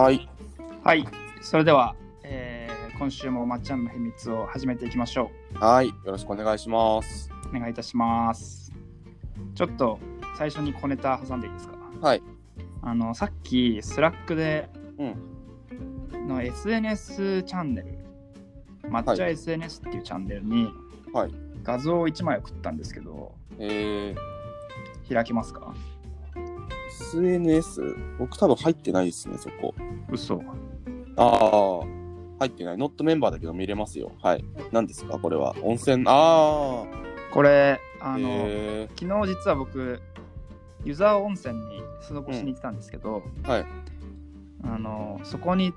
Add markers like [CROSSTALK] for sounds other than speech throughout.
はい。はい、それでは、えー今週も MATCHAの秘密を始めていきましょう。はい。よろしくお願いします。う。お願いいたします。ちょっと最初に小ネタ挟んでいいですか？はい。あの、さっき Slack でうん。の SNS チャンネル、 MATCHA SNS っていうチャンネルにはい。画像を1枚送ったんですけど、え開きますか？ー、SNS? 僕多分入ってないですね、そこ。嘘。ああ。入ってない。ノットメンバーだけど見れますよ。はい。何ですか？これは。温泉？あこれ、あ。あの、え昨日実は僕、湯沢温泉にスノボしに行ってたんですけど、ー、はい。あのそこに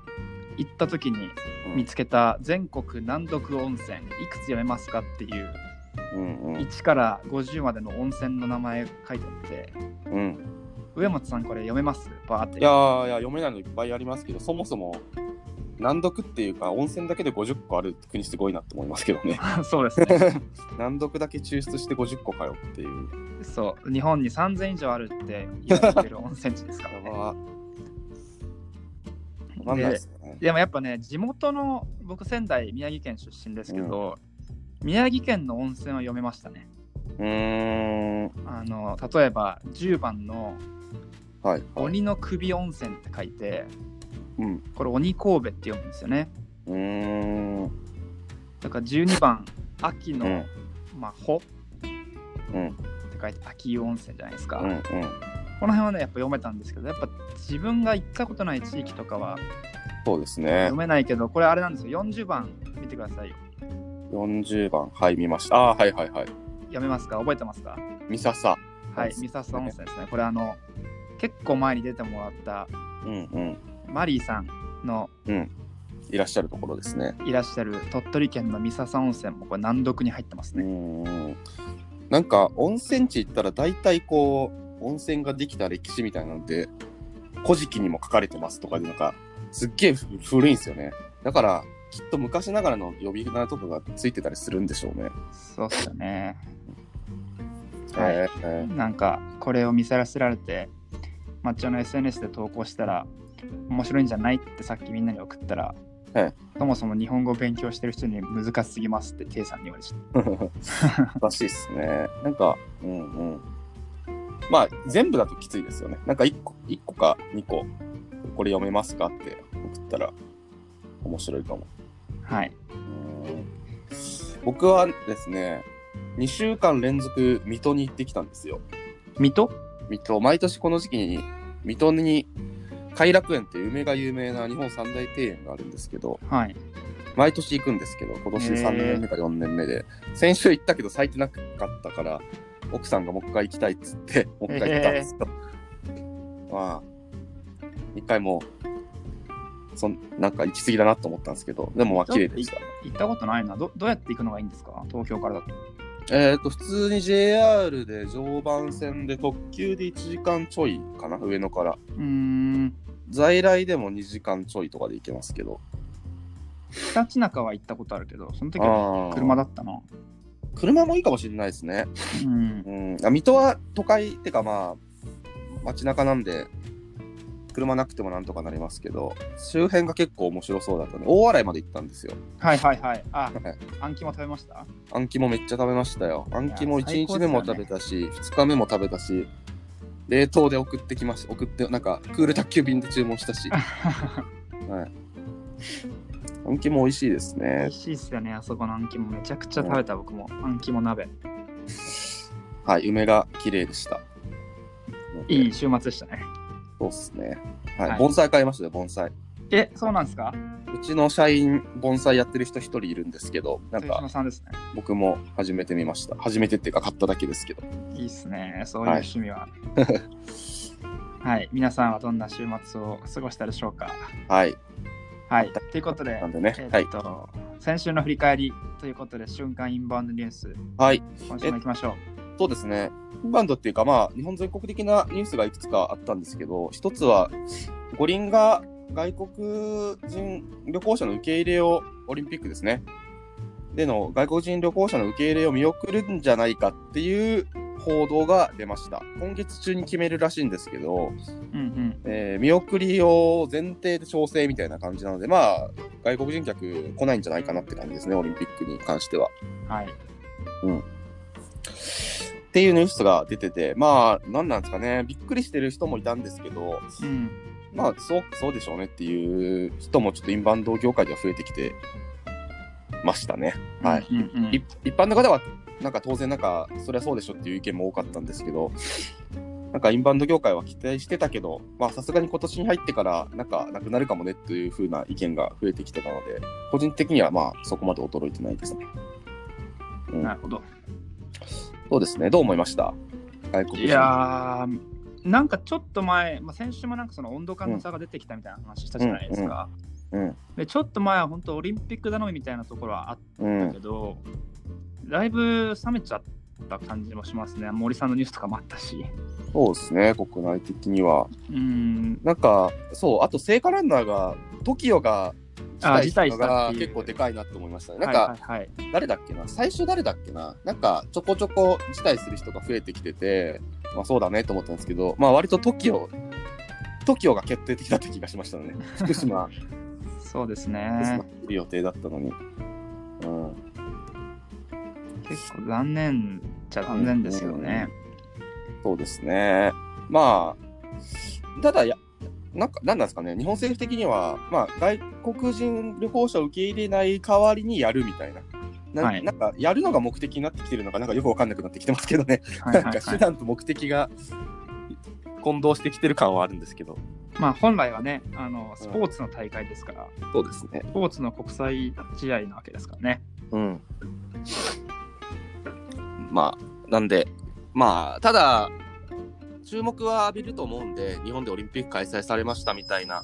行った時にうん見つけた全国難読温泉いくつ読めますかっていううんうん。1から50までの温泉の名前書いてあってうん。上松さんこれ読めます？バーっていやーいや、読めないのいっぱいありますけど、そもそも、難読っていうか、温泉だけで50個ある国すごいなって思いますけどね。[LAUGHS] そうですね [LAUGHS] 難読だけ抽出して50個かよっていう。そう日本に3000以上あるって言われてる温泉地ですからね [LAUGHS] ですね。でもやっぱね地元の僕仙台宮城県出身ですけど、宮城県の温泉は読めましたねうーん。あの例えば10番のはい、はい。鬼の首温泉って書いてうん。これ鬼神戸って読むんですよねうーん。だから12番秋の、うんまあ穂うん。って書いて秋湯温泉じゃないですか、うん。うん。この辺はねやっぱ読めたんですけどやっぱ自分が行ったことない地域とかはそうですね読。めないけどこれあれなんですよ40番見てくださいよ40番、はい、見ました。あはいはいはい。読めますか？覚えてますか？三笹。はい三笹温泉ですねこれあの結構前に出てもらったうんうん。マリーさんのいらっしゃるところですね。いらっしゃる鳥取県の三笹温泉もこれ難読に入ってますね、ん。なんか、温泉地行ったら大体こう、温泉ができた歴史みたいなので、古事記にも書かれてますとかで、なんか、すっげえ古いんですよね。だから、きっと昔ながらの呼び名とかがついてたりするんでしょうね。そうっすよねはいえーえーなんかこれを見せらせられて抹茶の SNS で投稿したら面白いんじゃないってさっきみんなに送ったら、はいそもそも日本語を勉強してる人に難しすぎますってテイさんに言われちゃっ [LAUGHS] らしいですね。なんか、うんうん。まあ、全部だときついですよね。なんか1個、一個か2個、これ読めますかって送ったら面白いかも。たはいうん僕はですね、2週間連続水戸に行ってきたんですよ。水戸？水戸、毎年この時期に水戸に偕楽園っていう梅が有名な日本三大庭園があるんですけど、はい。毎年行くんですけど、今年へー3年目か4年目で、先週行ったけど咲いてなかったから、奥さんがもう一回行きたいっつって、[LAUGHS] もう一回行ったんですよ。まあ、一回もう、そんなんか行き過ぎだなと思ったんですけど、でもまあ綺麗でした。行ったことないな。どどうやって行くのがいいんですか？東京からだとえっ、と、普通に JR で常磐線で特急で1時間ちょいかな、上野から。うーん在来でも2時間ちょいとかで行けますけど。ひたちなかは行ったことあるけどその時は車だったな車もいいかもしれないですね。うんうん。あ水戸は都会ってかまあ、街中なんで、車なくてもなんとかなりますけど、周辺が結構面白そうだったね。大洗まで行ったんですよ。はいはいはいあはいあんきも食べました？あん肝めっちゃ食べましたよ。あん肝いや1日目も食べたし、2日目も食べたし、冷凍で送ってきました。送って、なんか、クール宅急便で注文したし。[LAUGHS] はい。あん肝美味しいです美ね味。しいっすよねあそこのあんきもめちゃくちゃ食べた僕もあんきも鍋はい、梅が綺麗でした。いい週末でしたねそうっすね。はい、はい盆栽買いましたよ、盆栽。えそうなんですか？うちの社員、盆栽やってる人一人いるんですけど、なん豊か島さんですね僕も始めてみました。始めてっていうか買っただけですけど。いいっすね、そういう趣味は。[LAUGHS] はい、皆さんはどんな週末を過ごしたでしょうか？はい。はい、ということでな、んでねえ、はいっ。と、先週の振り返りということで、瞬間インバウンドニュース、はい。今週も行きましょう。そうですね。インバウンドっていうか、まあ、日本全国的なニュースがいくつかあったんですけど、一つは、五輪が外国人旅行者の受け入れを、オリンピックですね。での外国人旅行者の受け入れを見送るんじゃないかっていう報道が出ました。今月中に決めるらしいんですけど、うんうん。えー見送りを前提で調整みたいな感じなので、まあ、外国人客来ないんじゃないかなって感じですね、オリンピックに関しては。はい。っていうニュースが出てて、まあ、なんなんですかね、びっくりしてる人もいたんですけど、うん。まあ、そう、そうでしょうねっていう人もちょっとインバウンド業界では増えてきてましたね。はい。うんうんうん一一般の方は、なんか当然なんか、そりゃそうでしょっていう意見も多かったんですけど、なんかインバウンド業界は期待してたけど、まあさすがに今年に入ってから、なんかなくなるかもねという風な意見が増えてきてたので、個人的にはまあそこまで驚いてないですね。うんなるほど。そうですね。どう思いました？外国人。いやー、なんかちょっと前、まあ、先週もなんかその温度感の差が出てきたみたいな話したじゃないですか。うん。でちょっと前は本当オリンピック頼みみたいなところはあっうんたけ。ど、だいぶ冷めちゃった感じもしますね。森さんのニュースとかもあったし。そうですね。国内的には。うん。なんか、そう、あと聖火ランナーが、TOKIO があ辞退したのが結構でかいなって思いましたね。なんか、はいはいはい。誰だっけな？最初誰だっけな？なんかちょこちょこ辞退する人が増えてきてて、まあそうだねと思ったんですけど、まあ割と TOKIO、TOKIO が決定的だった気がしましたね。福島、[LAUGHS] そうです福島ね。来る予定だったのに。うん。結構残念っちゃ残念ですよね。そうですね。まあ、ただや、なんか、なんなんですかね、日本政府的には、まあ、外国人旅行者を受け入れない代わりにやるみたいな。なはいなんか、やるのが目的になってきてるのか、なんかよくわかんなくなってきてますけどね。はいなんか。手段と目的が混同してきてる感はあるんですけど。まあ本来はね、あのスポーツの大会ですから、そうですね。スポーツの国際試合なわけですからね。うん。まあ、なんで、まあ、ただ、注目は浴びると思うんで、日本でオリンピック開催されましたみたいな、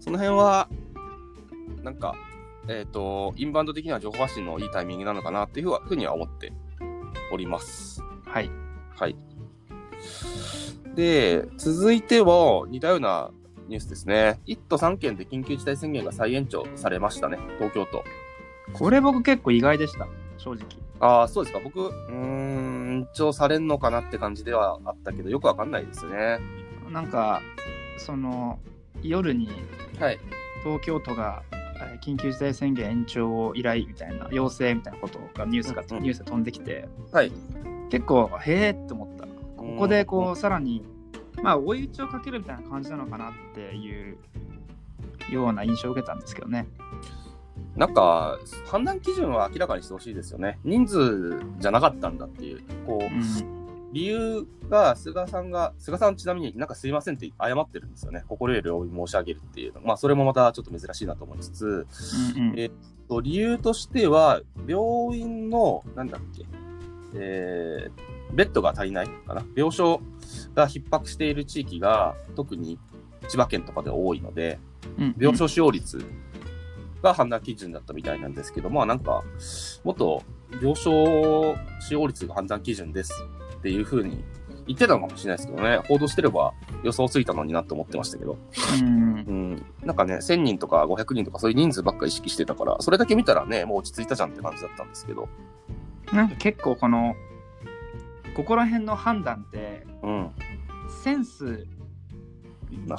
その辺は、なんか、えっ、と、インバウンド的には情報発信のいいタイミングなのかなっていうふうはふうには思っております。はい。はい。で、続いては似たようなニュースですね。1都3県で緊急事態宣言が再延長されましたね、東京都。これ僕結構意外でした、正直。ああ、そうですか。僕、うーん、延長されんのかなって感じではあったけど、よくわかんないですね。なんか、その夜にはい。東京都がえー緊急事態宣言延長を依頼みたいな、要請みたいなことがニュースが、うんうんニュースで飛んできて、はい。結構、へえって思った。ここでこうう、さらに、まあ、追い打ちをかけるみたいな感じなのかなっていうような印象を受けたんですけどね。ん、なんか、判断基準は明らかにしてほしいですよね。人数じゃなかったんだっていう。こう、うん理由が、菅さんが、菅さんちなみになんかすいませんって謝ってるんですよね。心よりお申し上げるっていうの。まあ、それもまたちょっと珍しいなと思いつつ、うんうんえと理由としては、病院の、なんだっけ、えー、ベッドが足りないかな。病床が逼迫している地域が、特に千葉県とかで多いので、うん病床使用率が判断基準だったみたいなんですけど、まあなんか、もっと病床使用率が判断基準ですっていうふうに言ってたのかもしれないですけどね、報道してれば予想ついたのになって思ってましたけど。うんうん、なんかね、1000人とか500人とかそういう人数ばっか意識してたから、それだけ見たらね、もう落ち着いたじゃんって感じだったんですけど。なんか結構このここら辺の判断ってうん。センス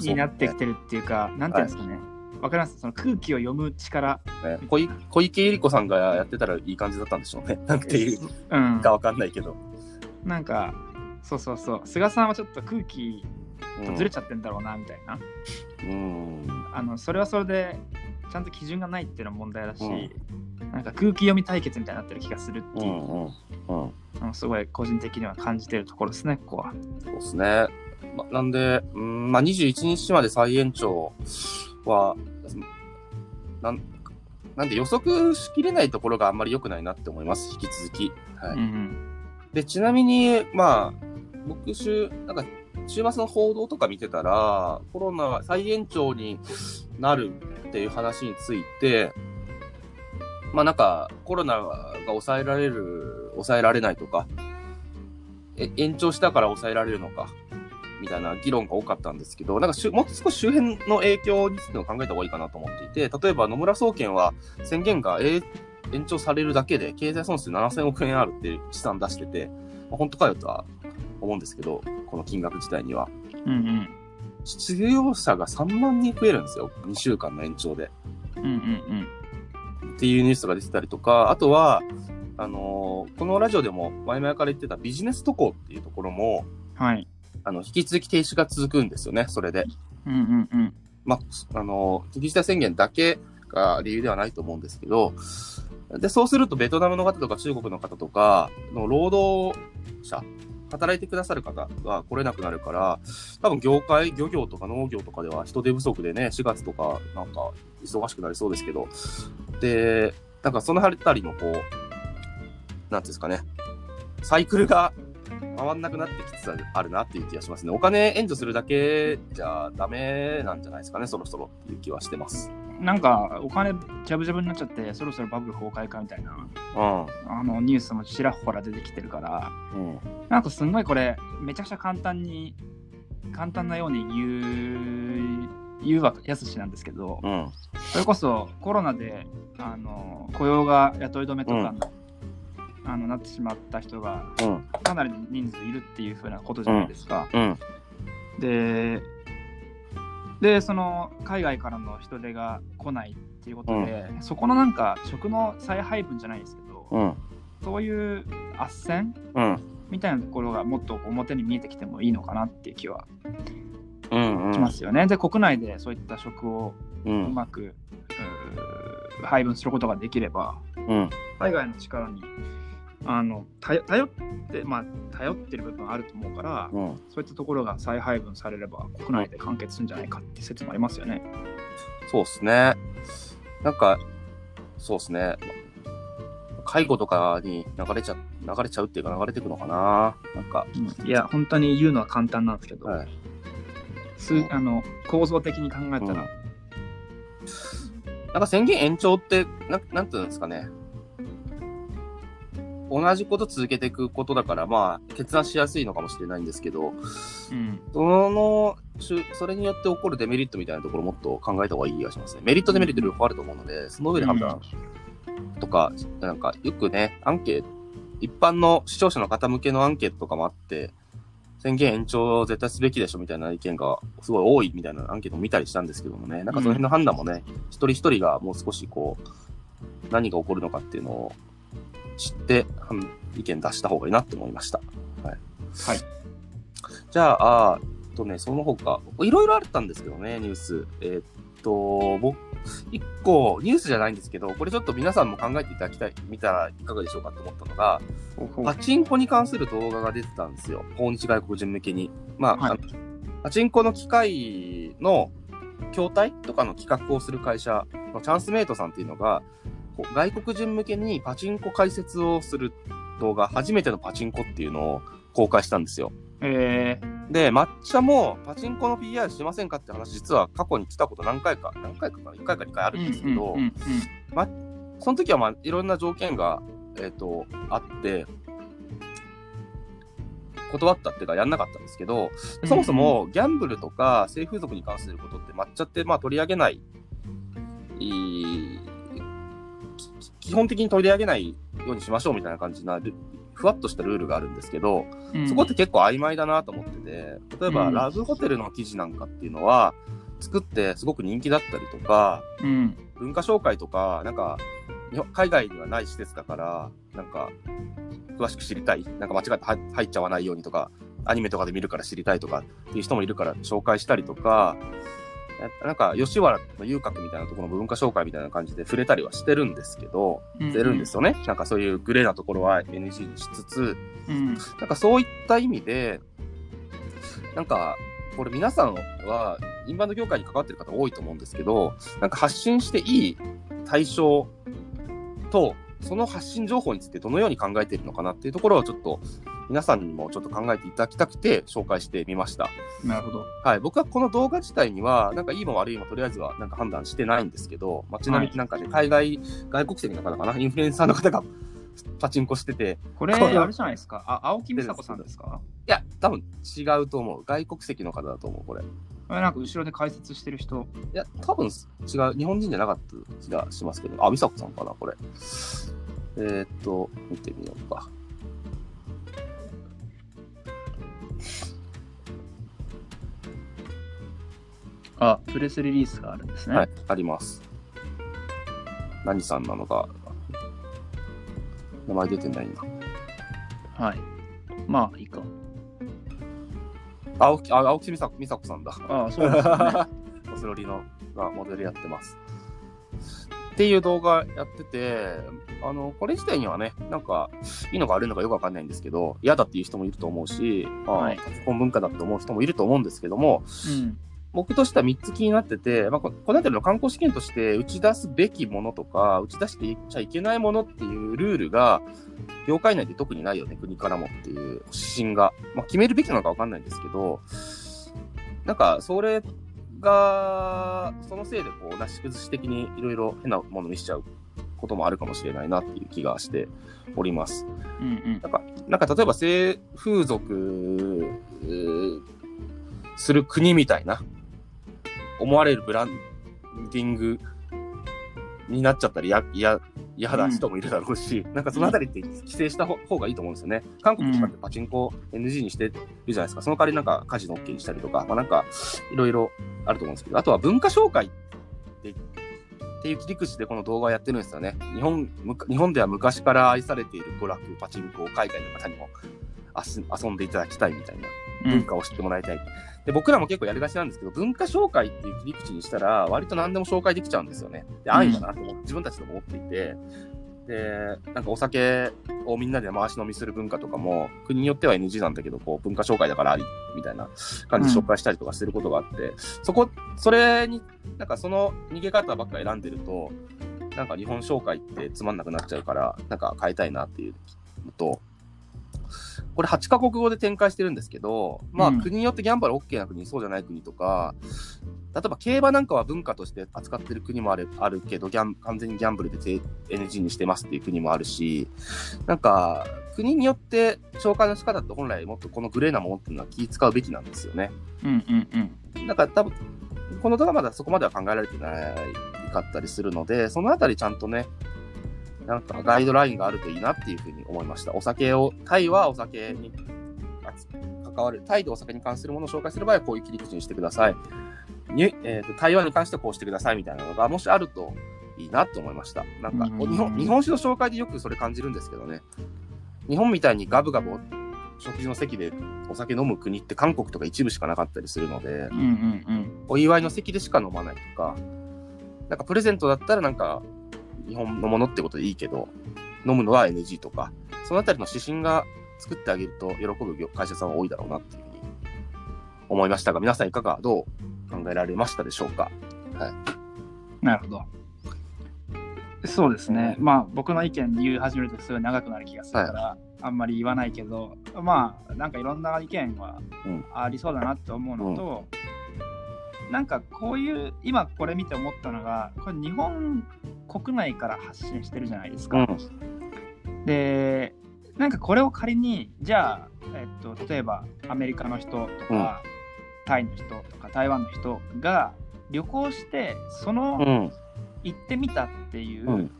になってきてるっていうか、なんていうんですかね、わかります？その空気を読む力、ね、小い小池百合子さんがやってたらいい感じだったんでしょうね。[LAUGHS] なんていううん、かわかんないけど。なんかそうそうそう菅さんはちょっと空気うんとずれちゃってんだろうなみたいな、うん。あのそれはそれでちゃんと基準がないっていうのも問題だし、なんか空気読み対決みたいになってる気がするっていう、うんうん。すごい個人的には感じてるところですねここは。そうですね。ま、なんで、うん、まあ、21日まで再延長は、なん、なんで予測しきれないところがあんまり良くないなって思います、引き続き。はい。うんで、ちなみに、まあ、僕、週、なんか、週末の報道とか見てたら、コロナが再延長になるっていう話について、まあなんか、コロナが抑えられる、抑えられないとか、え延長したから抑えられるのか、みたいな議論が多かったんですけど、なんかもっと少し周辺の影響についても考えた方がいいかなと思っていて、例えば野村総研は宣言が、えー延長されるだけで経済損失7000億円あるっていう試算出してて、まあ本当かよとは思うんですけど、この金額自体には。うんうん。失業者が3万人増えるんですよ。2週間の延長で。うんうんっていうニュースが出てたりとか、あとは、あのーこのラジオでも前々から言ってたビジネス渡航っていうところも、うん。はい。あの、引き続き停止が続くんですよね、それで。うんうんうん。まあ、あのー緊急事態宣言だけが理由ではないと思うんですけど、で、そうするとベトナムの方とか中国の方とかの労働者、働いてくださる方が来れなくなるから、多分業界、漁業とか農業とかでは人手不足でね、4月とかなんか忙しくなりそうですけど、で、なんかそのあたりもこう、なんていうんですかね、サイクルが回んなくなってきつつあるなっていう気がしますね。お金援助するだけじゃダメなんじゃないですかね、そろそろっていう気はしてます。なんか、お金ジャブジャブになっちゃって、そろそろバブル崩壊かみたいな、うん。あの、ニュースもちらほら出てきてるから、うん。なんかすんごいこれ、めちゃくちゃ簡単に、簡単なように言う、言うはやすしなんですけど、うん。それこそコロナであの雇用が雇い止めとかの、あのなってしまった人がうん。かなりの人数いるっていうふうなことじゃないですか。うん。ででその海外からの人手が来ないっていうことで、そこのなんか食の再配分じゃないですけど、うん。そういう斡旋うん。みたいなところがもっと表に見えてきてもいいのかなっていう気はうん。しますよね。で国内でそういった食をう。うんまく、配分することができればうん。海外の力にあの頼頼って、まあ、頼ってる部分あると思うから、うん。そういったところが再配分されれば国内で完結するんじゃないかって説もありますよね。そうっすね。なんか、そうっすね。介護とかに流れちゃ、流れちゃうっていうか流れていくのかな。なんか、いや本当に言うのは簡単なんですけど、はい。すあの構造的に考えたら、なんか宣言延長って、なんなんていうんですかね。同じこと続けていくことだから、まあ、決断しやすいのかもしれないんですけど、うん。その、それによって起こるデメリットみたいなところもっと考えた方がいい気がしますね。メリット、デメリット両方あると思うので、その上で判断とか、なんか、よくね、アンケート、一般の視聴者の方向けのアンケートとかもあって、宣言延長絶対すべきでしょみたいな意見がすごい多いみたいなアンケートも見たりしたんですけどもね、なんかその辺の判断もね、一人一人がもう少しこう、何が起こるのかっていうのを知って、意見出した方がいいなって思いました。はい。はい。じゃあ、あーとね、その他、いろいろあったんですけどね、ニュース。えーっと、僕、一個、ニュースじゃないんですけど、これちょっと皆さんも考えていただきたい、見たらいかがでしょうかって思ったのが、パチンコに関する動画が出てたんですよ。訪日外国人向けに。まあ、はいパチンコの機械の筐体とかの企画をする会社のチャンスメイトさんっていうのが、外国人向けにパチンコ解説をする動画、初めてのパチンコっていうのを公開したんですよ。えー、で、抹茶もパチンコの PR しませんかって話、実は過去に来たこと何回か、何回かかな ?1 回か2回あるんですけど、うんうんうんその時はまあいろんな条件が、えっ、と、あって、断ったっていうかやんなかったんですけど、うんそもそもギャンブルとか性風俗に関することって抹茶ってまあ取り上げない、基本的に取り上げないようにしましょうみたいな感じなルふわっとしたルールがあるんですけど、うん。そこって結構曖昧だなと思ってて、例えば、うん。ラブホテルの記事なんかっていうのは、作ってすごく人気だったりとか、うん。文化紹介とか、なんか、海外にはない施設だから、なんか、詳しく知りたい、なんか間違って入入っちゃわないようにとか、アニメとかで見るから知りたいとかっていう人もいるから紹介したりとか、やなんか、吉原の遊郭みたいなところの文化紹介みたいな感じで触れたりはしてるんですけど、してるんですよね。なんかそういうグレーなところは NG にしつつ、うんなんかそういった意味で、なんか、これ皆さんは、インバウンド業界に関わってる方多いと思うんですけど、なんか発信していい対象と、その発信情報についてどのように考えているのかなっていうところをちょっと皆さんにもちょっと考えていただきたくて紹介してみました。なるほど。はい。僕はこの動画自体には、なんかいいも悪いもとりあえずはなんか判断してないんですけど、まあ、ちなみになんかね、海外、外国籍の方かな、インフルエンサーの方がパチンコしてて、これ、あれじゃないですか？あ、青木美沙子さんですか？いや、多分違うと思う。外国籍の方だと思う、これ。なんか後ろで解説してる人。いや、多分違う、日本人じゃなかった気がしますけど、あ、美佐子さんかな、これ。えー、っと、見てみようか。あ、プレスリリースがあるんですね。はい、あります。何さんなのか、名前出てないな。はい。まあ、いいか。青木、あ青木美佐美佐子さんだ。ああ、そうですよね。オスロリのがモデルやってます。っていう動画やってて、あの、これ自体にはね、なんか、いいのか悪いのかよくわかんないんですけど、嫌だっていう人もいると思うし、まあ、はいパソコン文化だって思う人もいると思うんですけども、うん。僕としては3つ気になってて、まあ、ここの辺りの観光試験として打ち出すべきものとか、打ち出していっちゃいけないものっていうルールが、業界内で特にないよね、国からもっていう指針が。まあ、決めるべきなのかわかんないんですけど、なんか、それが、そのせいでこう、なし崩し的にいろいろ変なものにしちゃうこともあるかもしれないなっていう気がしております。うんうん。なんか、なんか例えば性風俗する国みたいな、思われるブランディングになっちゃったら嫌、だ人もいるだろうし、なんかそのあたりって規制した方方がいいと思うんですよね。韓国とかってパチンコ NG にしてるじゃないですか。その代わりなんかカジノ OK にしたりとか、まあなんかいろいろあると思うんですけど、あとは文化紹介ってっていう切り口でこの動画をやってるんですよね。日本、日本では昔から愛されている娯楽、パチンコを海外の方にも遊んでいただきたいみたいな文化を知ってもらいたい。で、僕らも結構やりがちなんですけど、文化紹介っていう切り口にしたら、割と何でも紹介できちゃうんですよね。で、安易だなと思って、自分たちでも思っていて、で、なんかお酒をみんなで回し飲みする文化とかも、国によっては NG なんだけど、こう、文化紹介だからあり、みたいな感じで紹介したりとかしてることがあって、そこ、それに、なんかその逃げ方ばっか選んでると、なんか日本紹介ってつまんなくなっちゃうから、なんか変えたいなっていうのと、これ8カ国語で展開してるんですけど、まあうん国によってギャンブル OK な国、そうじゃない国とか、例えば競馬なんかは文化として扱ってる国もあるあるけど、ギャン完全にギャンブルでて NG にしてますっていう国もあるし、なんか国によって紹介の仕方って本来もっとこのグレーなものっていうのは気使うべきなんですよね。うんうんうん。なんか多分、この動画まだそこまでは考えられてないかったりするので、そのあたりちゃんとね、なんかガイドラインがあるといいなっていうふうに思いました。お酒を、タイはお酒に関わる、タイでお酒に関するものを紹介する場合はこういう切り口にしてください。にえーと台湾に関してはこうしてくださいみたいなのが、もしあるといいなと思いました。なんか、うん日本日本酒の紹介でよくそれ感じるんですけどね。日本みたいにガブガブ食事の席でお酒飲む国って韓国とか一部しかなかったりするので、うんうんうん。お祝いの席でしか飲まないとか、なんかプレゼントだったらなんか日本のものってことでいいけど、飲むのは NG とか、そのあたりの指針が作ってあげると喜ぶ業会社さんは多いだろうなっていうふうに思いましたが、皆さんいかがどう考えられましたでしょうか？なるほど。そうですね。まあ、僕の意見言い始めるとすごい長くなる気がするから、あんまり言わないけど、まあ、なんかいろんな意見はうん。ありそうだなって思うのと、なんかこういう、今これ見て思ったのが、これ日本国内から発信してるじゃないですか。うん。で、なんかこれを仮に、じゃあ、えっと、例えばアメリカの人とか、タイの人とか台湾の人が旅行して、その、うん。行ってみたっていう、うん。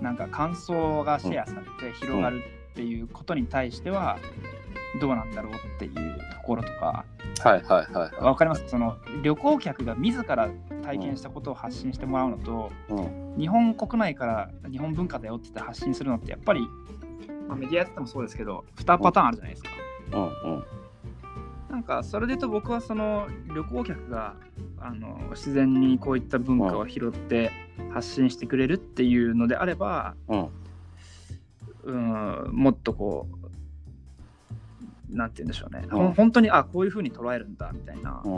なんか感想がシェアされて広がるっていうことに対してはどうなんだろうっていうところとかはいはいはいはわかります？その旅行客が自ら体験したことを発信してもらうのと、い。うん。日本国内から日本文化だよって言って発信するのってやっぱり、まあ、メディアやっててもそうですけど2パターンあるじゃないですか。うんうん。なんかそれでと僕はその旅行客があの自然にこういった文化を拾って発信してくれるっていうのであれば、うん。うん、もっとこうなんて言うんでしょうね、ほうんん本当にあこういうふうに捉えるんだみたいなう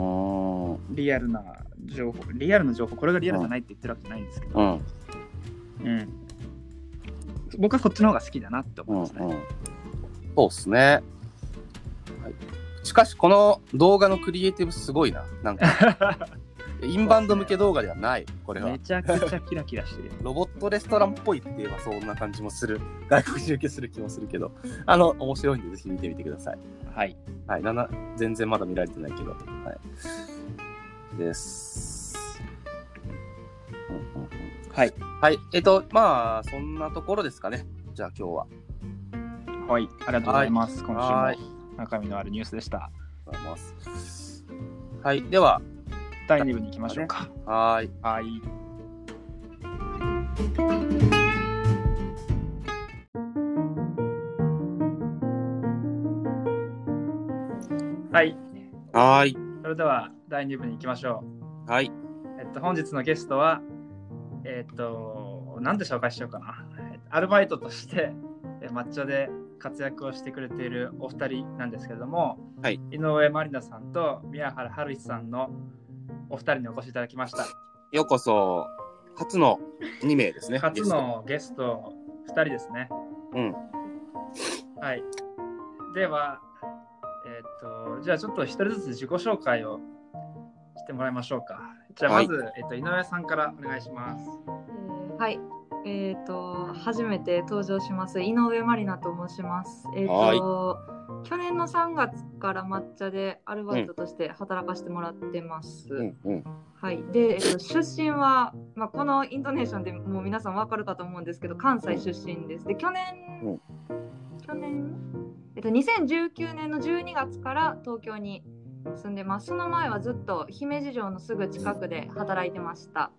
ん。リアルな情報リアルな情報これがリアルじゃないって言ってるわけじゃないんですけど、うん。うん僕はこっちの方が好きだなって思いますね。うんうんそうっすね。はい、しかし、この動画のクリエイティブすごいな。なんか、[LAUGHS] インバウンド向け動画ではない、これはめ。ちゃくちゃキラキラしてるよ。ロボットレストランっぽいって言えばそんな感じもする。外国人受けする気もするけど、あの、面白いんでぜひ見てみてください。はい。はい、なな全然まだ見られてないけど。はい。です。うんうんうんはい。はい。えっと、まあ、そんなところですかね。じゃあ今日は。はい。ありがとうございます。今はい週も中身のあるニュースでした。ありがとうございます。はい。では、第2部に行きましょうか。はーい。はい。はい。はーい。それでは第2部に行きましょはい。う。えっと、本日のゲストは、えっと、何で紹介しようかな。えっとアルバイトとして、え抹茶で活躍をしてくれているお二人なんですけれども、はい井上まりなさんと宮原春日さんのお二人にお越しいただきました。ようこそ、初の2名ですね。初のゲスト2人ですね。うん。はい。では、えーっと、じゃあちょっと一人ずつ自己紹介をしてもらいましょうか。じゃあまず、えっと、井上さんからお願いします。えーはい。えっ、と、初めて登場します。井上まりなと申します。えっ、と、去年の3月から抹茶でアルバイトとして働かせてもらってます。うんうん。はい。で、えっ、と、出身は、まあ、このイントネーションでもう皆さんわかるかと思うんですけど、関西出身です。で、去年、うん去年、えっ、と、2019年の12月から東京に住んでます。その前はずっと姫路城のすぐ近くで働いてました。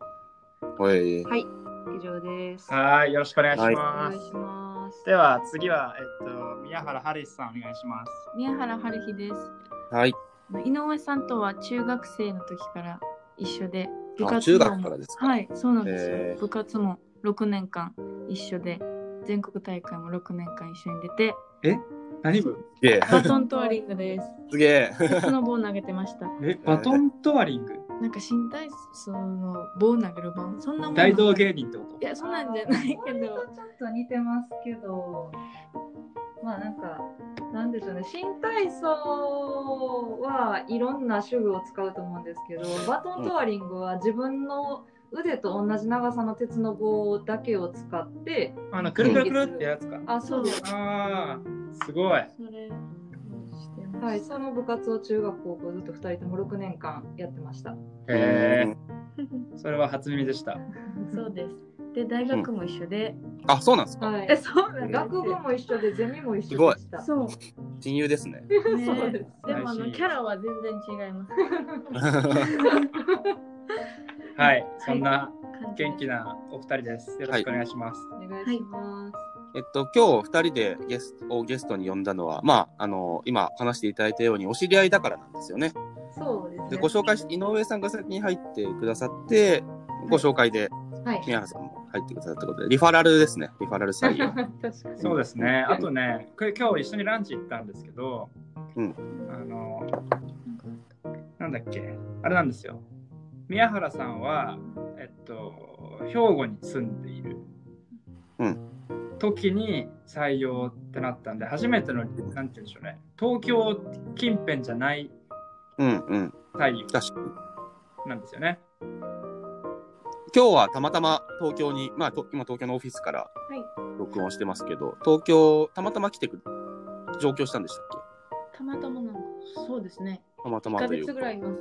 はい。以上です。はい、よろしくお願いしおます。願いします。では次は、えっと、宮原春日さんお願いします。宮原春日です。はい。井上さんとは中学生の時から一緒で、部あ、活動中学もからですか？はい、そうなんですよ。部活も6年間一緒で、全国大会も6年間一緒に出て、え？何部？バトントワリングです。すげえ。鉄の棒を投げてました。え、バトントワリング？なんか新体操の棒を投げる棒、そんなもん。大道い芸人ってこと？や、そんなんじゃないけど、ちょっと似てますけど、まあなんか、なんでしょうね、新体操はいろんな手具を使うと思うんですけど、バトントワリングは自分の腕と同じ長さの鉄の棒だけを使って、あの、くるくるくるってやつか。あ、そうです。あー、すごい。それ。はい、その部活を中学高校ずっと2人とも6年間やってました。へえ、[LAUGHS] それは初耳でした。[LAUGHS] そうです。で、大学も一緒で、あ、そうなんですか？はいえ、そうなんです学部も一緒でゼミも一緒でした。そう。親友ですね。ね [LAUGHS] そうですでもあのキャラは全然違います。はい、そんな元気なお二人です。よろしくお願いします。お願いします。えっと、今日二人でゲストをゲストに呼んだのは、まあ、あの、今話していただいたようにお知り合いだからなんですよね。そうですね。で、ご紹介し、井上さんが先に入ってくださって、ご紹介ではい。宮原さんも入ってくださったことで、リファラルですね。リファラル採用。[LAUGHS] 確かに。そうですね。あとね、これ今日一緒にランチ行ったんですけど、うんあの、なんだっけ、あれなんですよ。宮原さんは、えっと、兵庫に住んでいる、うん時に採用ってなったんで、初めての、なんて言うんでしょうね、東京近辺じゃないうんうん。採用確かに。なんですよね。今日はたまたま東京に、まあ、と今東京のオフィスから録音してますけど、東京、たまたま来てくる、上京したんでしたったまたまなんか、そうですね。けたまた1ヶまという月ぐらいいます。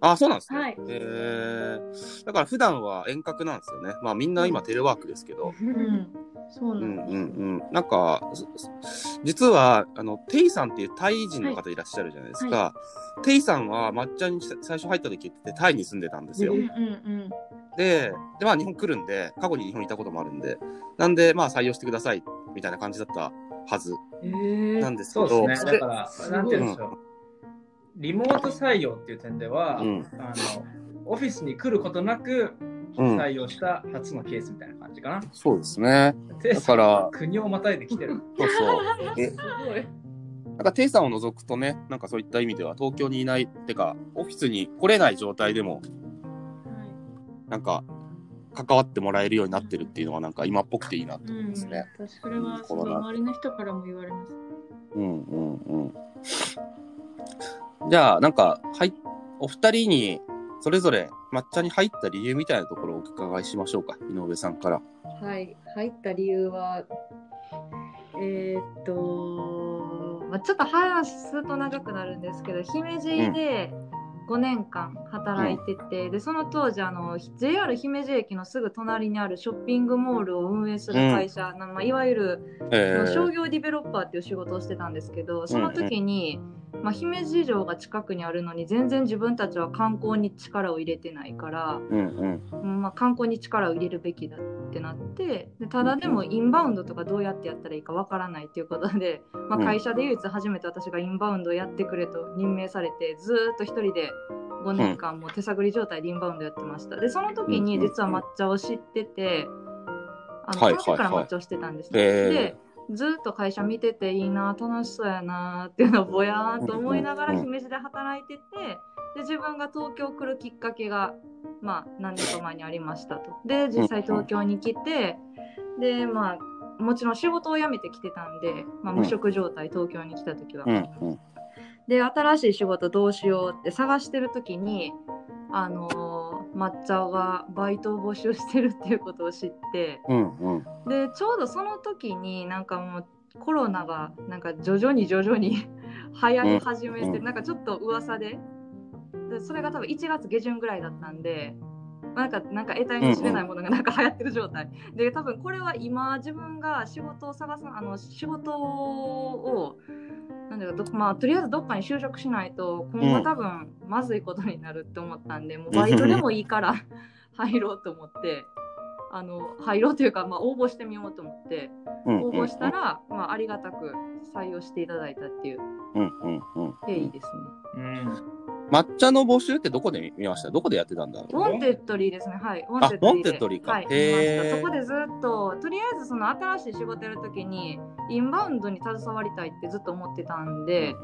あ、そうなんですね。はいえー、だから普段は遠隔なんですよね。まあみんな今テレワークですけど。うん。そううなんんです。うんうん。なんか、す実は、あの、テイさんっていうタイ人の方いらっしゃるじゃないですか。テイさんは抹茶に最初入った時ってタイに住んでたんですようん。うんで、で、まあ日本来るんで、過去に日本にいたこともあるんで、なんで、まあ採用してください、みたいな感じだったはずえなんですけそうど。ですね。だから、すなんて言うんでしょう。リモート採用っていう点では、うん。あのオフィスに来ることなくうん。採用した初のケースみたいな感じかな。そうですね。でだから国をまたいで来てる。そうそう。えすごい。なんか、テイさんを除くとね、なんかそういった意味では、東京にいない、てか、オフィスに来れない状態でも、うん。はい。なんか、関わってもらえるようになってるっていうのは、なんか今っぽくていいなとうん思いますね。。それはすごい周りの人からも言われます。うんうんうん。じゃあ、なんか、はい、お二人に、それぞれ抹茶に入った理由みたいなところをお伺いしましょうか、井上さんから。はい、入った理由は、えーっと、まあ、ちょっと話すと長くなるんですけど、姫路で5年間働いてて、でその当時あの、JR 姫路駅のすぐ隣にあるショッピングモールを運営する会社、なまあ、いわゆるえー、商業ディベロッパーっていう仕事をしてたんですけど、その時に、まあ、姫路城が近くにあるのに全然自分たちは観光に力を入れてないから、うんうん。うんまあ、観光に力を入れるべきだってなってでただでもインバウンドとかどうやってやったらいいかわからないっていうことで、まあ、うん。会社で唯一初めて私がインバウンドをやってくれと任命されてずーっと一人で5年間もう手探り状態でインバウンドやってました。でその時に実は抹茶を知っててあのはいその時からはいはい抹茶をしてたんです、へー。でずーっと会社見てていいな楽しそうやなっていうのをぼやーんと思いながら姫路で働いててで自分が東京来るきっかけがまあ何年か前にありましたと。で実際東京に来てでまあもちろん仕事を辞めてきてたんで、まあ、無職状態、東京に来た時は。で新しい仕事どうしようって探してる時にあのー抹茶がバイトを募集してるっていうことを知ってうんうん。でちょうどその時になんかもうコロナがなんか徐々に徐々に流行り始めて、うんなんかちょっと噂ででそれが多分1月下旬ぐらいだったんで。なんかなんか得体の知れないものがなんか流行ってる状態、で多分これは今自分が仕事を探すあの仕事をだろうどまあとりあえずどっかに就職しないと今後多分まずいことになるって思ったんで、もう [LAUGHS] バイトでもいいから入ろうと思ってあの入ろうというか、まあ、応募してみようと思ってうん応募したら、まあ、ありがたく採用していただいたっていううんうんうん。経緯ですね。うん。 MATCHAの募集ってどこで見ました？どこでやってたんだろ Wantedlyですね。はい。 Wantedlyで。 Wantedlyかはい。そこでずっと、とりあえずその新しい仕事やるときに、インバウンドに携わりたいってずっと思ってたんで、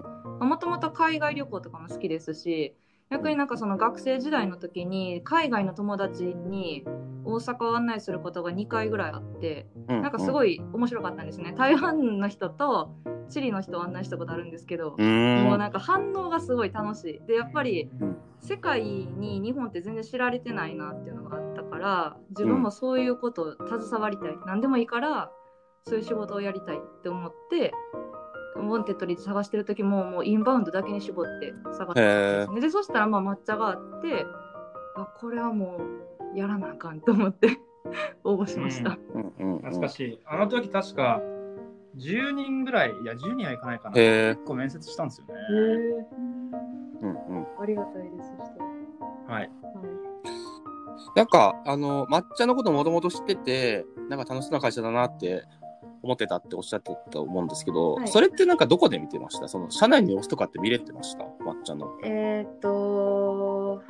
もともと海外旅行とかも好きですし、逆になんかその学生時代の時に海外の友達に大阪を案内することが2回ぐらいあって、うなんかすい。ごい面白かったんですね。台湾の人とチリの人を案内したことあるんですけど。もうなんか反応がすごい楽しい。で、やっぱりうん世界に日本って全然知られてないなっていうのがあったから、自分もそういうことを携わりたい。何でもいいから、そういう仕事をやりたいって思って、 Wantedly 探してる時ももうインバウンドだけに絞って探してへたんですね。で、そしたらまあ MATCHAがあって、あ、これはもうやらなあかんと思って [LAUGHS] 応募しました。うんうんうん。懐かしい。あの時確か10人ぐらい、いや10人はいかないかな。結構面接したんですよね。うんうん。ありがたいです。そしてはい。はいなんか、あの、抹茶のこともともと知ってて、なんか楽しそうな会社だなって思ってたっておっしゃってたと思うんですけど、はい。それってなんかどこで見てました？その、社内の様子とかって見れてました？抹茶の。えーっと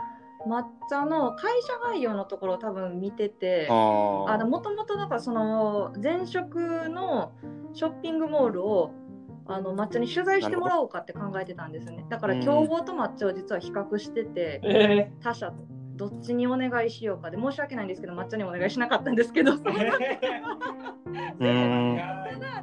抹茶の会社概要のところを多分見ててああのもともとなんかその前職のショッピングモールをあの抹茶に取材してもらおうかって考えてたんですよね。だからうん。競合と抹茶を実は比較してて、え他社とどっちにお願いしようか。で申し訳ないんですけど抹茶にお願いしなかったんですけど。ただ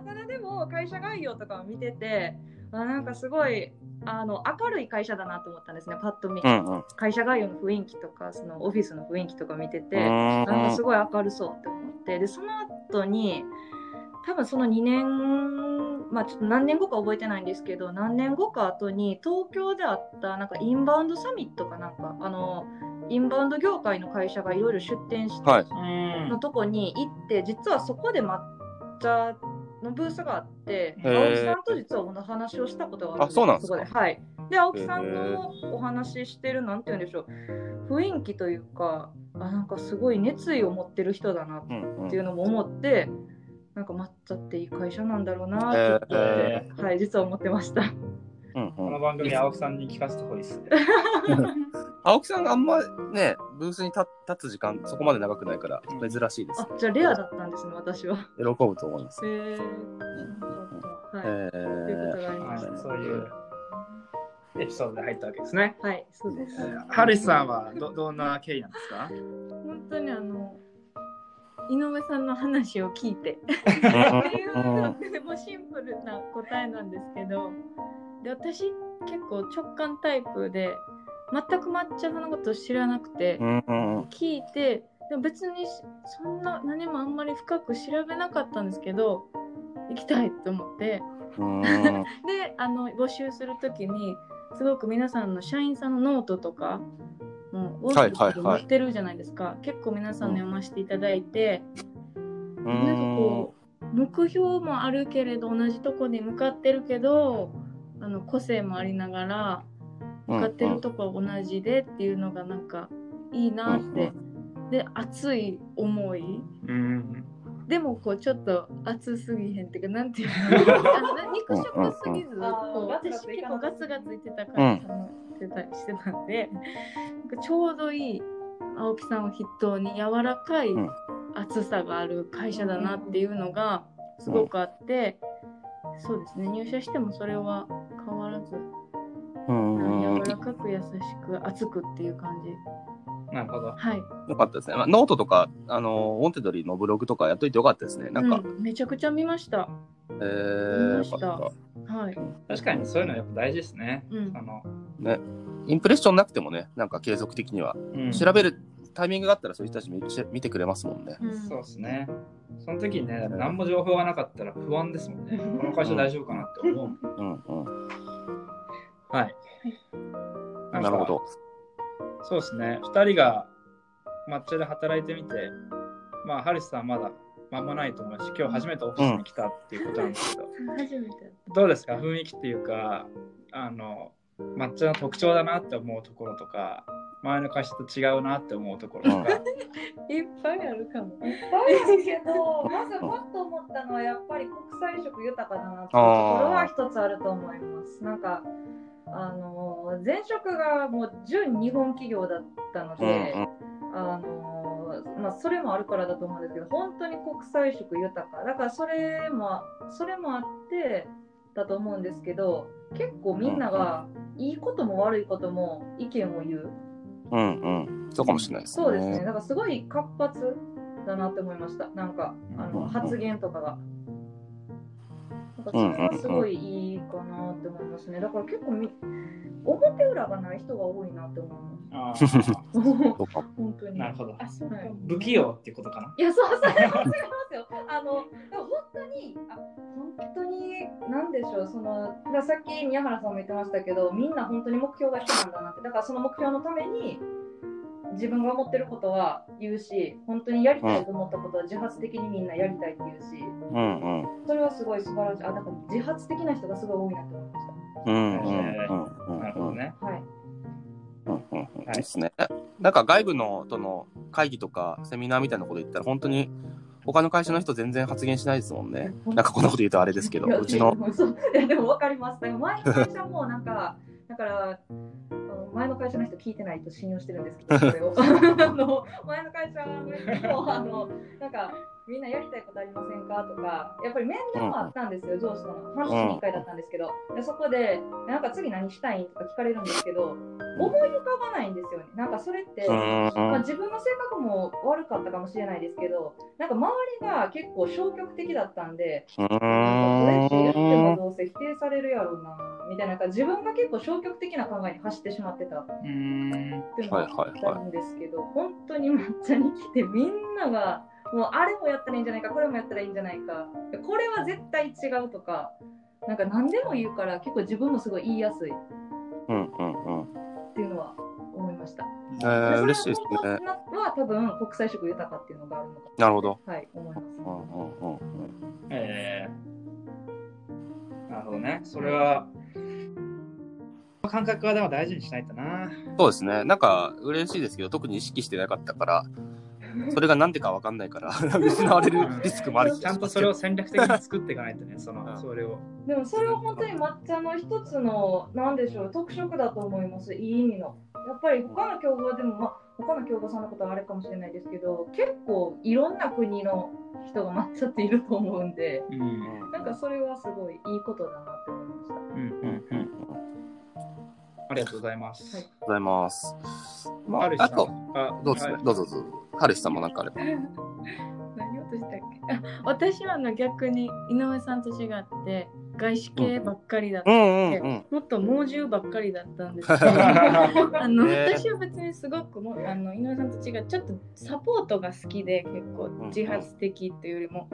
ただでも会社概要とかを見ててあなんかすごいあの明るい会社だなと思ったんですねパッと見、うんうん。会社概要の雰囲気とかそのオフィスの雰囲気とか見てて、うん。なんかすごい明るそうって思って。でその後に多分その2年まあちょっと何年後か覚えてないんですけど何年後か後に東京であったなんかインバウンドサミットかなんかあのインバウンド業界の会社がいろいろ出展して、はい。うん。のとこに行って実はそこで抹茶のブースがあって青木さんと実はお話をしたことがあるあそうなんですか。そこで。はい。で青木さんのお話ししてるなんて言うんでしょう。雰囲気というかあなんかすごい熱意を持ってる人だなっうんうんていうのも思って、なんか抹茶っていい会社なんだろうなって、えはい実は思ってましたうんこのうん。番組、青木さんに聞かせてほしいです。ね。[LAUGHS] 青木さんがあんまね、ブースに立立つ時間そこまで長くないから珍しいですあ。じゃあレアだったんですね私は。喜ぶと思います。へえはい、えということがありまはそういうエピソードで入ったわけですね。はいそうです、ハリスさんはどどんな経緯なんですか？本当にあの井上さんの話を聞いて。ーっていうのでもシンプルな答えなんですけどで私結構直感タイプで全く抹茶のこと知らなくて聞いてでも別にそんな何もあんまり深く調べなかったんですけど行きたいと思って。うん。[LAUGHS] であの募集する時にすごく皆さんの社員さんのノートとかもうはいはいはい載ってるじゃないですか、結構皆さんの読ませていただいて、うなんかんこう目標もあるけれど同じとこに向かってるけどあの個性もありながら向かってるとこは同じでっていうのがなんかいいなって、で熱い思い。うん。でもこうちょっと熱すぎへんっていうかなんていうの。あのな肉食すぎずう私結構ガツガツいってたから頼ってたりしてたんでなんかちょうどいい青木さんを筆頭に柔らかいうん。熱さがある会社だなっていうのがすごくあって、そうですね。入社してもそれはうん柔らかく優しく熱くっていう感じなるほど。はいよかったですね。まあ、ノートとか、あの、 Wantedly のブログとかやっといてよかったですね。なんか、うんめちゃくちゃ見ましたえー。はい、確かにそういうのやっぱ大事ですね。うんあの、インプレッションなくてもね、なんか継続的には、うん調べるタイミングがあったらそういう人たち見見てくれますもんね。うんそうですね。その時にね、何も情報がなかったら不安ですもんね。[LAUGHS] この会社大丈夫かなって思う。うんうん。はい。なるほど。そうですね。2人が抹茶で働いてみて、まあ、ハリスさんまだ間もないと思うし、今日初めてオフィスに来たっていうことなんですけど、初めてどうですか？雰囲気っていうか、あの、抹茶の特徴だなって思うところとか、前の会社と違うなって思うところとか、いっぱいあるかも。いっぱいあるけど、まずパッと思ったのはやっぱり国際色豊かだなっていうところは一つあると思います。なんかあの前職がもう純日本企業だったのうんで、あのまあそれもあるからだと思うんですけど、本当に国際色豊かだからそれもそれもあってだと思うんですけど、結構みんながいいことも悪いことも意見を言う。うんうん。そうかもしれないですね。そうですね。だからすごい活発だなって思いました。なんかあうんうんの発言とかが。なんかそれはすごいいいかなって思いますね。だから結構み表裏がない人が多いなって思いあます。そうか。[LAUGHS] 本当に。なるほど。あ、そうかはい不器用っていうことかな。いや、そう、それは違いますよ。あの、本当に、あ、本当に、なんでしょう、その、さっき宮原さんも言ってましたけど、みんな本当に目標が一緒なんだなって、だからその目標のために、自分が思ってることは言うし、本当にやりたいと思ったことは自発的にみんなやりたいって言うし、うんうん。それはすごい素晴らしい。あ、だから自発的な人がすごい多いなって思いましうんうんうんうんなるほどね。た。はい。うんうんうん。ですね。なんか外部のとの会議とかセミナーみたいなこと言ったら本当に他の会社の人全然発言しないですもんね。なんかこんなこと言うとあれですけど、うちのいやでも分かります。前の会社もなんか、だから、前の会社の人聞いてないと信用してるんですけど、それを。[LAUGHS] あの前の会社の人も、あの、なんか、みんなやりたいことありませんか？とか、やっぱり面談もあったんですよ、上司との。半年に1回だったんですけど、でそこで、なんか次何したいんとか聞かれるんですけど、思い浮かばないんですよね。なんかそれって、うん。まあ、自分の性格も悪かったかもしれないですけど、なんか周りが結構消極的だったんで、うなんかこれって言っても。どうせ否定されるやろうなみたいなな自分が結構消極的な考えに走ってしまってた。っ。ていうのがあったんですけど、本当に抹茶に来てみんながもうあれもやったらいいんじゃないかこれもやったらいいんじゃないかこれは絶対違うとかなんか何でも言うから結構自分もすごい言いやすいっうんうんうん。ていうのは思いました。えー、嬉しいですね。は多分国際色豊かっていうのがあるのかなるほど。はい思います。うんうんうんうん。えー、なるほどね。それは、感覚はでも大事にしないとな。そうですね。なんか嬉しいですけど、特に意識してなかったから、それが何でか分かんないから、[LAUGHS] 失われるリスクもある気ちゃんとそれを戦略的に作っていかないとね、その、うんそれを。でもそれは本当に抹茶の一つの、なんでしょう、特色だと思います、いい意味の。やっぱり他の競合でも、まあ、他の競合さんのことはあれかもしれないですけど、結構いろんな国の人が抹茶っていると思うんで、うん。うんなんかそれはすごいいいことだなって思いました。うんうんうんうん。ありがとうございます。はいございます。まあハル、シさんあと、あどうですね、はいどうぞどうぞ。ハルシさんもなんかあれば。[LAUGHS] 何をとしたっけ？あ私はあの逆に井上さんと違って外資系ばっかりだった、うんうんうん。もっと猛獣ばっかりだったんですけど。[LAUGHS] あの、ね私は別にすごくもあの井上さんと違うちょっとサポートが好きで結構自発的っていうよりも、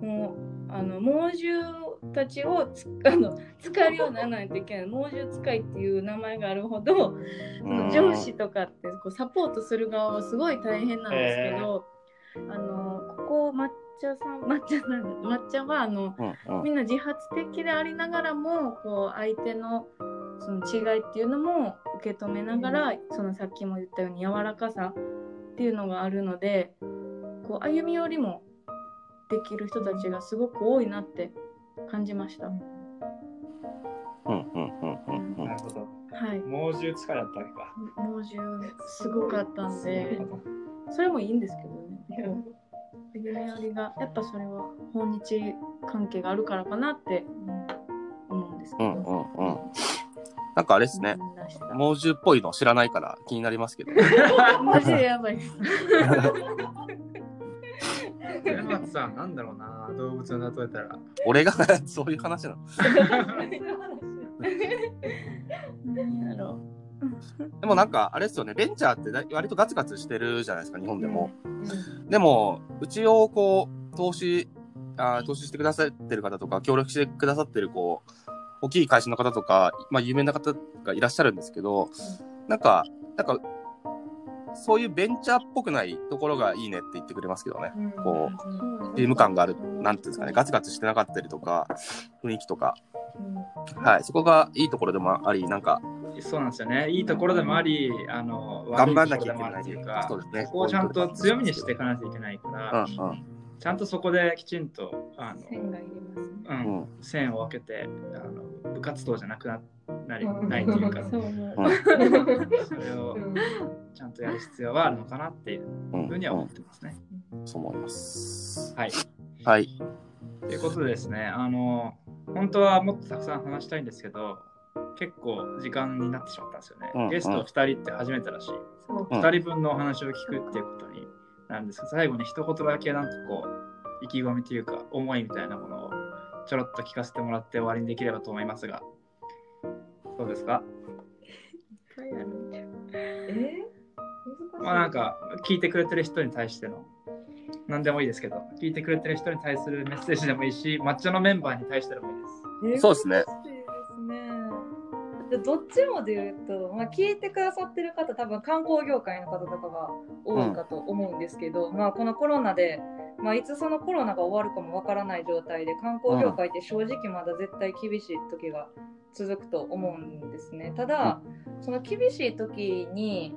もうあの猛獣たちをつ [LAUGHS] あの使えるようにならないといけない。猛獣使いっていう名前があるほど上司とかってこうサポートする側はすごい大変なんですけど、あのここ抹茶さん抹茶なんだ抹茶はあのうんうんみんな自発的でありながらもこう相手のその違いっていうのも受け止めながら、そのさっきも言ったように柔らかさっていうのがあるのでこう歩み寄りもできる人たちがすごく多いなって感じました。うんうんうんうんうんなるほど。はい、猛獣疲れだったわけか。猛獣すごかったんでそれもいいんですけどね。こう歩み寄りがやっぱそれは訪日関係があるからかなって思うんですけど。うんうんうんなんかあれですね。猛獣っぽいの知らないから気になりますけど。[LAUGHS] マジでやばいです。山松さん、なんだろうな、動物に例えたら。俺が？[LAUGHS] そういう話なの。[LAUGHS] 何やろでもなんかあれですよね、ベンチャーってだ割とガツガツしてるじゃないですか、日本でも。う。でも、うちをこう、投資、あー投資してくださってる方とか、協力してくださってる、こう、大きい会社の方とか、まあ、有名な方がいらっしゃるんですけど、なんか、なんか、そういうベンチャーっぽくないところがいいねって言ってくれますけどね。こうんチーム感がある、なんていうんですかね、ガツガツしてなかったりとか、雰囲気とか、うんはい、そこがいいところでもあり、なんか、そうなんですよね。いいところでもあり、あの、頑張んなきゃいけないというかそうですねそこをちゃんと強みにしていかないといけないから、うんうん。ちゃんとそこできちんと、あの、線がいりますね。う、うんん線を分けて、あの部活動じゃなくななりないというか、[LAUGHS] そう。それをちゃんとやる必要はあるのかなっていううんふうには思ってますね。そう思います。はい。はい。ということでですね、あの、本当はもっとたくさん話したいんですけど、結構時間になってしまったんですよね。うんゲスト2人って初めてだし、そううん2人分のお話を聞くっていうことになるんですが、最後に一言だけなんかこう、意気込みというか、思いみたいなものをちょろっと聞かせてもらって終わりにできればと思いますが、どうですか？いっぱいあるんじゃん。え？まあなんか、聞いてくれてる人に対しての、何でもいいですけど、聞いてくれてる人に対するメッセージでもいいし、抹茶のメンバーに対してでもいいです。そうですね。どっちもで言うと、まあ、聞いてくださってる方多分観光業界の方とかが多いかと思うんですけど、まあこのコロナで、まあ、いつそのコロナが終わるかもわからない状態で観光業界って正直まだ絶対厳しい時が続くと思うんですね。ただ、その厳しい時に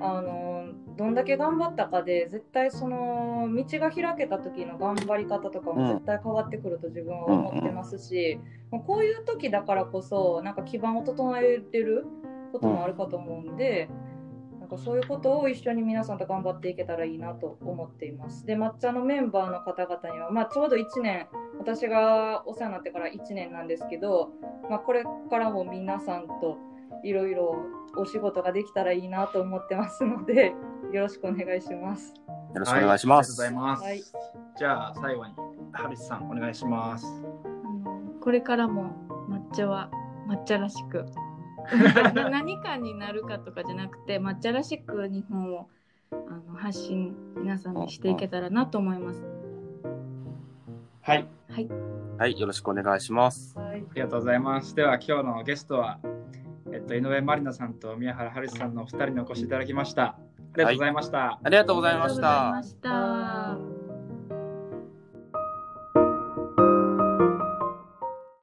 あのどんだけ頑張ったかで絶対その道が開けた時の頑張り方とかも絶対変わってくると自分は思ってますし、もうこういう時だからこそなんか基盤を整えてることもあるかと思うんで、なんかそういうことを一緒に皆さんと頑張っていけたらいいなと思っています。で抹茶のメンバーの方々には、まあ、ちょうど1年私がお世話になってから1年なんですけど、まあ、これからも皆さんといろいろお仕事ができたらいいなと思ってますので [LAUGHS] よろしくお願いします。よろしくお願いします。はい、ありがとうございます。はいじゃあ最後に、ハリスさんお願いします。あのこれからも抹茶は抹茶らしくな [LAUGHS] 何かになるかとかじゃなくて抹茶らしく日本をあの発信皆さんにしていけたらなと思います。はい、はい、はい、よろしくお願いします。はいありがとうございます。では今日のゲストは、えっと、井上まりなさんと宮原ハリスさんのお二人にお越しいただきました。ありがとうございました。ありがとうございましありがとうございたま。した。